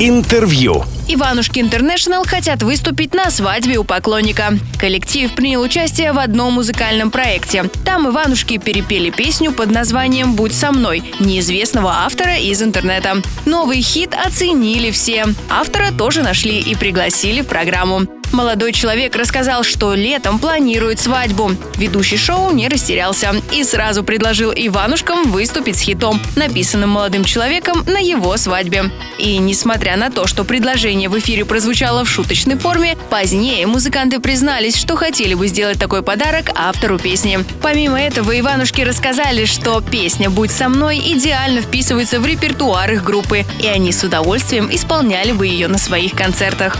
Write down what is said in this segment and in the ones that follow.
Интервью. Иванушки Интернешнл хотят выступить на свадьбе у поклонника. Коллектив принял участие в одном музыкальном проекте. Там Иванушки перепели песню под названием «Будь со мной» неизвестного автора из интернета. Новый хит оценили все. Автора тоже нашли и пригласили в программу. Молодой человек рассказал, что летом планирует свадьбу. Ведущий шоу не растерялся и сразу предложил Иванушкам выступить с хитом, написанным молодым человеком на его свадьбе. И несмотря на то, что предложение в эфире прозвучало в шуточной форме, позднее музыканты признались, что хотели бы сделать такой подарок автору песни. Помимо этого, Иванушки рассказали, что песня «Будь со мной» идеально вписывается в репертуар их группы, и они с удовольствием исполняли бы ее на своих концертах.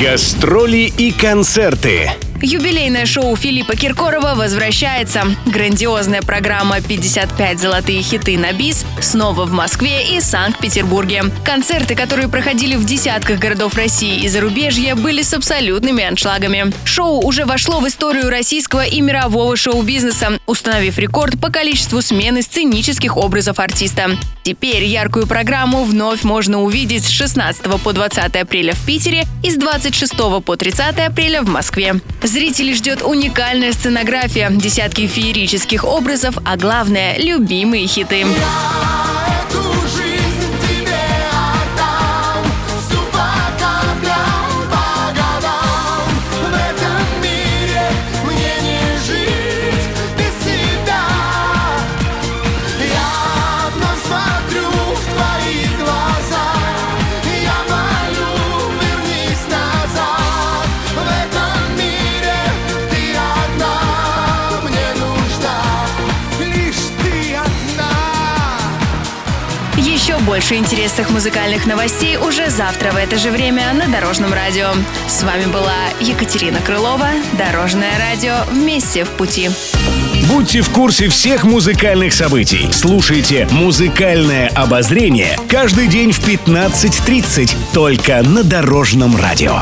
Гастроли и концерты. Юбилейное шоу Филиппа Киркорова возвращается. Грандиозная программа «55 золотые хиты на бис» снова в Москве и Санкт-Петербурге. Концерты, которые проходили в десятках городов России и зарубежья, были с абсолютными аншлагами. Шоу уже вошло в историю российского и мирового шоу-бизнеса, установив рекорд по количеству смены сценических образов артиста. Теперь яркую программу вновь можно увидеть с 16 по 20 апреля в Питере и с 26 по 30 апреля в Москве. Зрителей ждет уникальная сценография, десятки феерических образов, а главное – любимые хиты. Еще больше интересных музыкальных новостей уже завтра в это же время на Дорожном радио. С вами была Екатерина Крылова. Дорожное радио «Вместе в пути». Будьте в курсе всех музыкальных событий. Слушайте «Музыкальное обозрение» каждый день в 15.30 только на Дорожном радио.